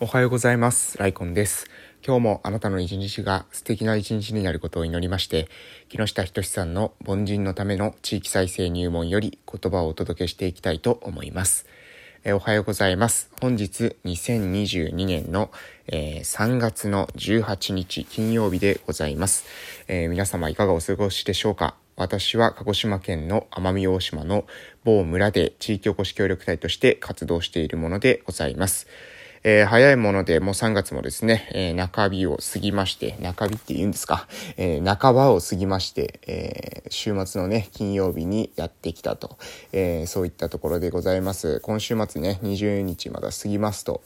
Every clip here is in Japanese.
おはようございます。ライコンです。今日もあなたの一日が素敵な一日になることを祈りまして、木下仁さんの凡人のための地域再生入門より言葉をお届けしていきたいと思います。えおはようございます。本日2022年の、えー3月の18日金曜日でございます、えー皆様いかがお過ごしでしょうか？私は鹿児島県の奄美大島の某村で地域おこし協力隊として活動しているものでございます。えー早いものでもう3月もですね、えー中日を過ぎまして、中日って言うんですか、えー半ばを過ぎまして、えー週末のね、金曜日にやってきたと、えーそういったところでございます。今週末ね、20日まだ過ぎますと、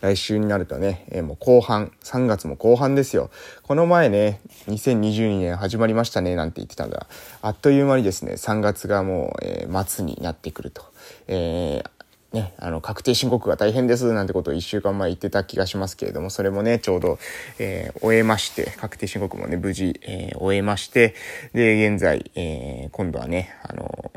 来週になるとね、えーもう後半、3月も後半ですよ。この前ね、2022年始まりましたね、なんて言ってたんだ。あっという間にですね、3月がもう、えー末になってくると。えーね、あの、確定申告が大変ですなんてことを1週間前言ってた気がしますけれども、それもね、ちょうど、えー終えまして、確定申告もね、無事、えー終えまして、で、現在、えー今度はね、あの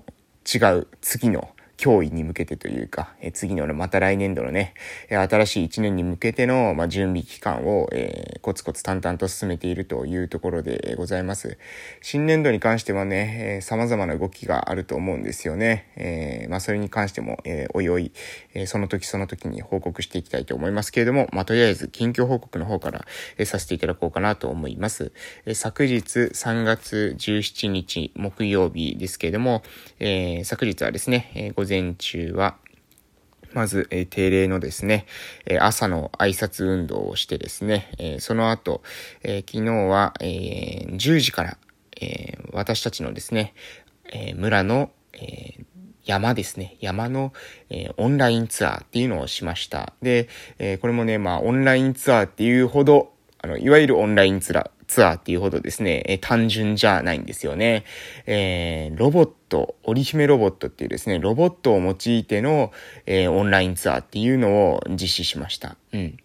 違う次の脅威に向けてというか、えー次のまた来年度のね、えー新しい1年に向けての、まあ、準備期間を、えーコツコツ淡々と進めているというところでございます。新年度に関してはね、えー様々な動きがあると思うんですよね。えーまあ、それに関しても、えーおいおい、えーその時その時に報告していきたいと思いますけれども、まあ、とりあえず近況報告の方から、えーさせていただこうかなと思います。えー昨日3月17日木曜日ですけれども、えー昨日はですね、えー午前中は、まず、えー定例のですね、えー朝の挨拶運動をしてですね、えーその後、えー昨日は、えー10時から、えー私たちのですね、えー村の、えー山ですね。山の、えーオンラインツアーっていうのをしました。で、えーこれもね、まあ、オンラインツアーっていうほど、あの、いわゆるオンラインツアー、ツアーっていうほどですね、えー単純じゃないんですよね。えーロボット、織姫ロボットっていうですね、ロボットを用いての、えーオンラインツアーっていうのを実施しました。うん。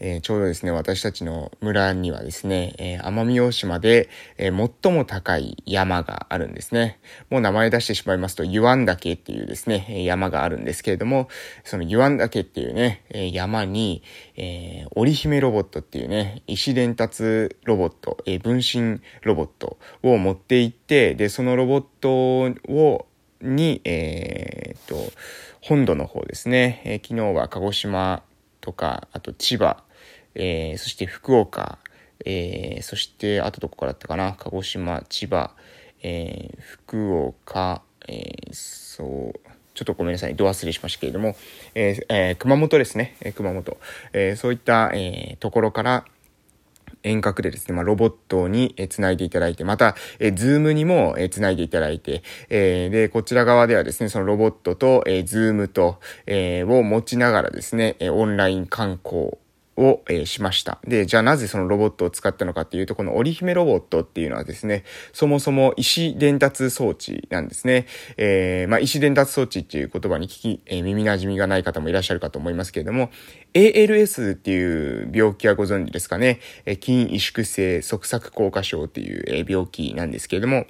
えーちょうどですね、私たちの村にはですね、えー奄美大島で、えー最も高い山があるんですね。もう名前出してしまいますと、湯湾岳っていうですね、山があるんですけれども、その湯湾岳っていうね、え山に、えー織姫ロボットっていうね、石伝達ロボット、えー分身ロボットを持って行って、で、そのロボットを、に、えーっと、本土の方ですね、えー昨日は鹿児島とか、あと千葉、えーそして福岡、えーそしてあとどこからだったかな？鹿児島千葉、えー福岡、えーそうちょっとごめんなさい、ど忘れしましたけれども、えーえー熊本ですね、え熊本、えそういった、えところから、遠隔でですね、まあ、ロボットにえーつないでいただいて、また、えー、ズームにもえーつないでいただいて、えーで、こちら側ではですね、そのロボットと、えー、ズームと、えーを持ちながらですね、えーオンライン観光を、えーしました。で、じゃあなぜそのロボットを使ったのかっていうと、この織姫ロボットっていうのはですね、そもそも石伝達装置なんですね。えーまあ、石伝達装置っていう言葉に聞き、えー耳馴染みがない方もいらっしゃるかと思いますけれども、ALS っていう病気はご存知ですかね。えー筋萎縮性側索硬化症っていう、え病気なんですけれども、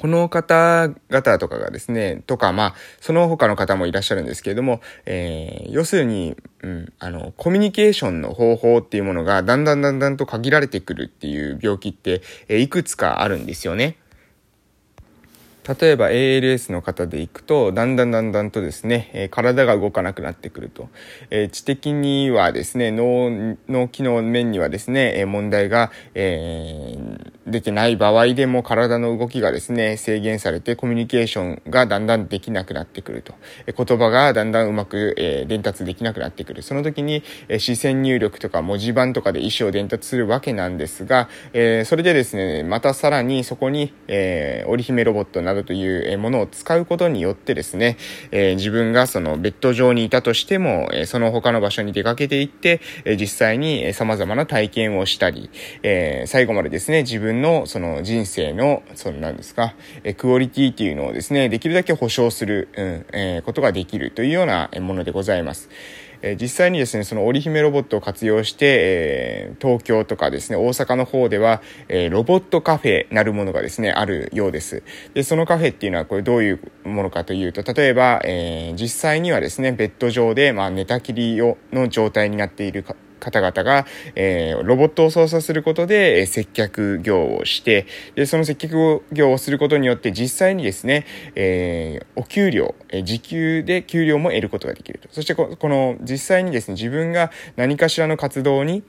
この方々とかがですね、とか、まあ、その他の方もいらっしゃるんですけれども、えー要するに、うん、あの、コミュニケーションの方法っていうものが、だんだんだんだんと限られてくるっていう病気って、えーいくつかあるんですよね。例えば ALS の方でいくと、だんだんだんだんとですね、え体が動かなくなってくると。えー知的にはですね、脳、脳機能面にはですね、えー問題が、えー出てない場合でも体の動きがですね、制限されてコミュニケーションがだんだんできなくなってくると。え言葉がだんだんうまく、えー伝達できなくなってくる。その時に、えー視線入力とか文字盤とかで意思を伝達するわけなんですが、えーそれでですね、またさらにそこに、えー織姫ロボットなどというものを使うことによってですね、えー自分がそのベッド上にいたとしても、えその他の場所に出かけていって、え実際に様々な体験をしたり、えー最後までですね、自分のその人生の、その何ですか、えクオリティっていうのをですね、できるだけ保証する、うんえーことができるというようなえものでございます。え実際にですね、その織姫ロボットを活用して、え東京とかですね、大阪の方では、えロボットカフェなるものがですね、あるようです。で、そのカフェっていうのはこれどういうものかというと、例えば、え実際にはですね、ベッド上で、まあ、寝たきりをの状態になっている方々が、えー、ロボットを操作することで、えー、接客業をして、で、その接客業をすることによって実際にですね、えー、お給料、えー、時給で給料も得ることができると。そしてこ、この実際にですね、自分が何かしらの活動に、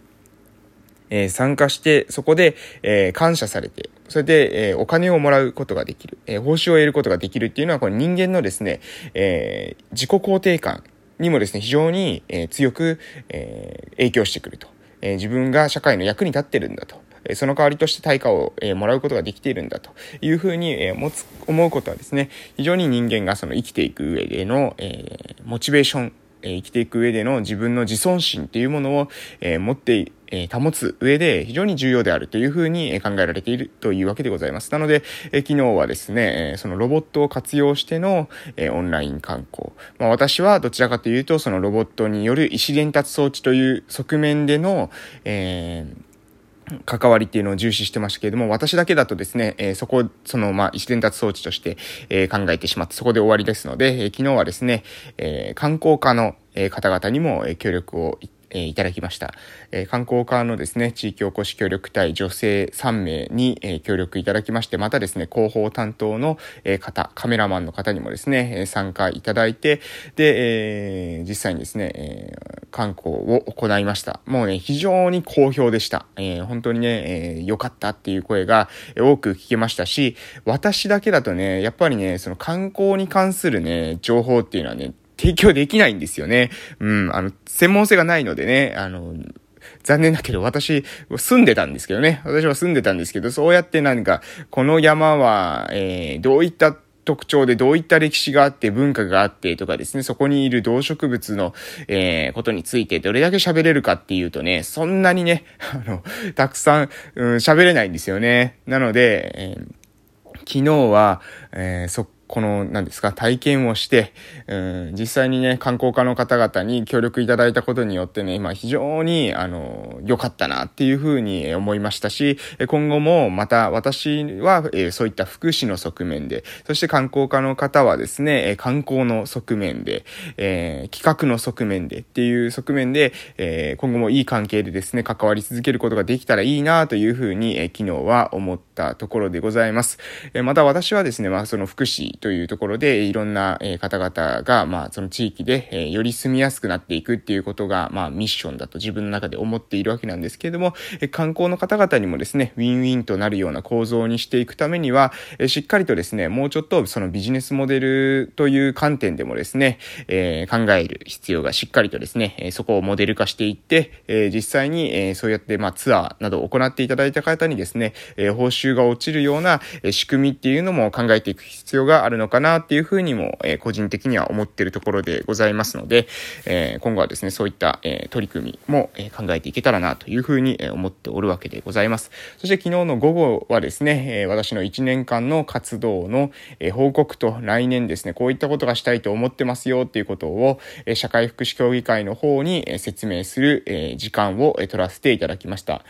えー、参加して、そこで、えー、感謝されて、それで、えー、お金をもらうことができる、えー、報酬を得ることができるっていうのは、これ人間のですね、えー、自己肯定感にもですね、非常に、え強く、え影響してくると。え自分が社会の役に立ってるんだと。その代わりとして対価を、えもらうことができているんだというふうに、え持つ、思うことはですね、非常に人間がその生きていく上での、えモチベーション、え生きていく上での自分の自尊心っていうものを、持って保つ上で非常に重要であるというふうに考えられているというわけでございます。なので、昨日はですね、そのロボットを活用しての、オンライン観光。まあ、私はどちらかというと、そのロボットによる意思伝達装置という側面での、えー関わりっていうのを重視してましたけれども、私だけだとですね、えー、そこ、その、まあ、一伝達装置として、えー、考えてしまって、そこで終わりですので、えー、昨日はですね、え観光課の、え方々にも、え協力をえいただきました。え観光課のですね、地域おこし協力隊女性3名に、え協力いただきまして、またですね、広報担当の、え方、カメラマンの方にもですね、参加いただいて、で、え実際にですね、え観光を行いました。もうね、非常に好評でした。え本当にね、え良かったっていう声が多く聞けましたし、私だけだとね、やっぱりね、その観光に関するね、情報っていうのはね、提供できないんですよね。うん、あの、専門性がないのでね、あの、残念だけど私住んでたんですけどね。私は住んでたんですけど、そうやって何か、この山は、えー、どういった特徴でどういった歴史があって文化があってとかですね、そこにいる動植物の、えー、ことについてどれだけ喋れるかっていうとね、そんなにね、あの、たくさん、うん、喋れないんですよね。なので、えー、昨日は、えー、そこの、何ですか、体験をして、うん、実際にね、観光家の方々に協力いただいたことによってね、今非常に、あの、良かったなっていうふうに思いましたし、今後もまた私は、えー、そういった福祉の側面で、そして観光家の方はですね、観光の側面で、えー、企画の側面でっていう側面で、えー、今後もいい関係でですね、関わり続けることができたらいいなというふうに、えー、昨日は思ったところでございます。え、また私はですね、まあその福祉というところで、いろんな方々が、まあ、その地域で、より住みやすくなっていくっていうことが、まあ、ミッションだと自分の中で思っているわけなんですけれども、観光の方々にもですね、ウィンウィンとなるような構造にしていくためには、しっかりとですね、もうちょっとそのビジネスモデルという観点でもですね、え、考える必要がしっかりとですね、そこをモデル化していって、え、実際に、え、そうやって、まあ、ツアーなどを行っていただいた方にですね、え、報酬が落ちるような仕組みっていうのも考えていく必要があるるのかなっていうふうにも、え、個人的には思ってるところでございますので、え、今後はですね、そういった、え、取り組みも、え考えていけたらなというふうに、え思っておるわけでございます。そして昨日の午後はですね、え私の1年間の活動の、え報告と来年ですね、こういったことがしたいと思ってますよっていうことを、え社会福祉協議会の方に、え説明する、え時間を、え取らせていただきました。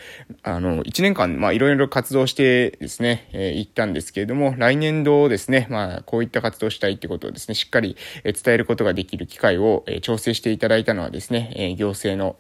あの、1年間、まあ、いろいろ活動してですね、え行ったんですけれども、来年度ですね、まあ、こういった活動したいってことをですね、しっかり伝えることができる機会を調整していただいたのはですね、行政の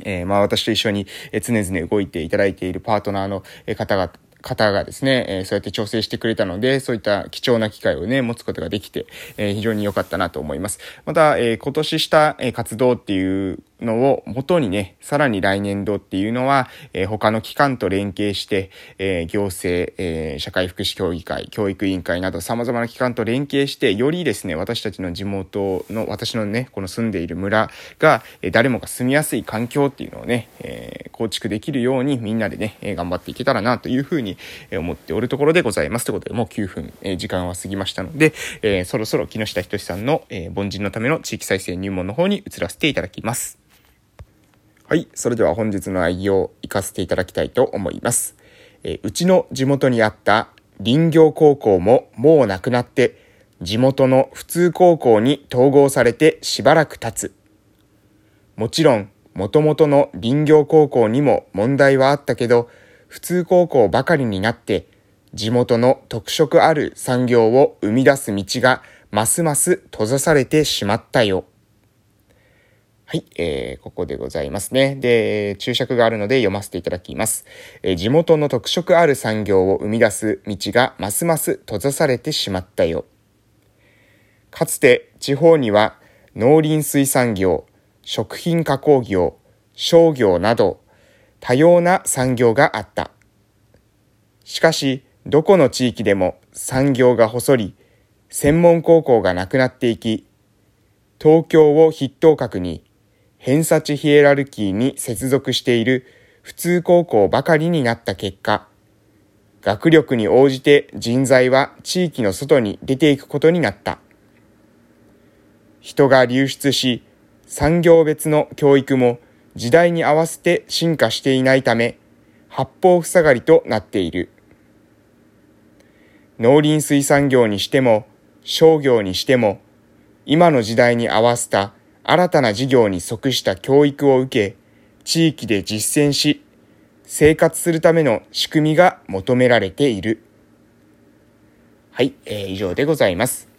えー、まあ私と一緒に常々動いていただいているパートナーの方々方がですね、えー、そうやって調整してくれたので、そういった貴重な機会をね、持つことができて、えー、非常に良かったなと思います。また、えー、今年した、活動っていうのを元にね、さらに来年度っていうのは、えー、他の機関と連携して、えー、行政、えー、社会福祉協議会、教育委員会など様々な機関と連携して、よりですね、私たちの地元の、私のね、この住んでいる村が、え、誰もが住みやすい環境っていうのをね、え、構築できるようにみんなでね、え、頑張っていけたらなというふうに思っておるところでございます。ということで、もう9分、え、時間は過ぎましたので、え、そろそろ木下仁さんの、え、凡人のための地域再生入門の方に移らせていただきます。はい。それでは本日の内容を活かせていただきたいと思います。えうちの地元にあった林業高校ももうなくなって、地元の普通高校に統合されてしばらく経つ。もちろん、元々の林業高校にも問題はあったけど、普通高校ばかりになって、地元の特色ある産業を生み出す道がますます閉ざされてしまったよ。はい、えー、ここでございますね。で、注釈があるので読ませていただきます。えー、地元の特色ある産業を生み出す道がますます閉ざされてしまったよ。かつて地方には農林水産業、食品加工業、商業など多様な産業があった。しかし、どこの地域でも産業が細り、専門高校がなくなっていき、東京を筆頭格に偏差値ヒエラルキーに接続している普通高校ばかりになった結果、学力に応じて人材は地域の外に出ていくことになった。人が流出し、産業別の教育も時代に合わせて進化していないため、八方塞がりとなっている。農林水産業にしても、商業にしても、今の時代に合わせた新たな事業に即した教育を受け、地域で実践し、生活するための仕組みが求められている。はい、えー、以上でございます。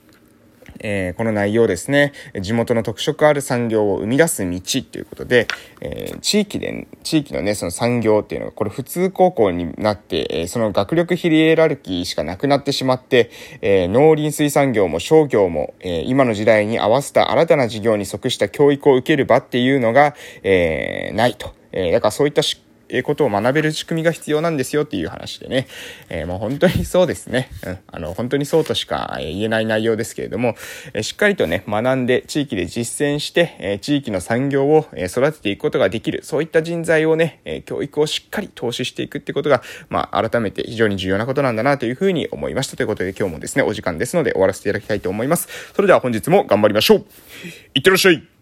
えー、この内容ですね、地元の特色ある産業を生み出す道ということで、えー、地域で、地域のね、その産業っていうのが、これ普通高校になって、えー、その学力ヒリエラルキーしかなくなってしまって、えー、農林水産業も商業も、えー、今の時代に合わせた新たな事業に即した教育を受ける場っていうのが、えー、ないと。えー、だからそういったことを学べる仕組みが必要なんですよっていう話でね、えー、もう本当にそうですね、うん、あの、本当にそうとしか言えない内容ですけれども、えしっかりとね、学んで地域で実践して、え地域の産業を育てていくことができる、そういった人材をね、え教育をしっかり投資していくってことが、まあ、改めて非常に重要なことなんだなというふうに思いましたということで今日もですね、お時間ですので終わらせていただきたいと思います。それでは本日も頑張りましょう。いってらっしゃい。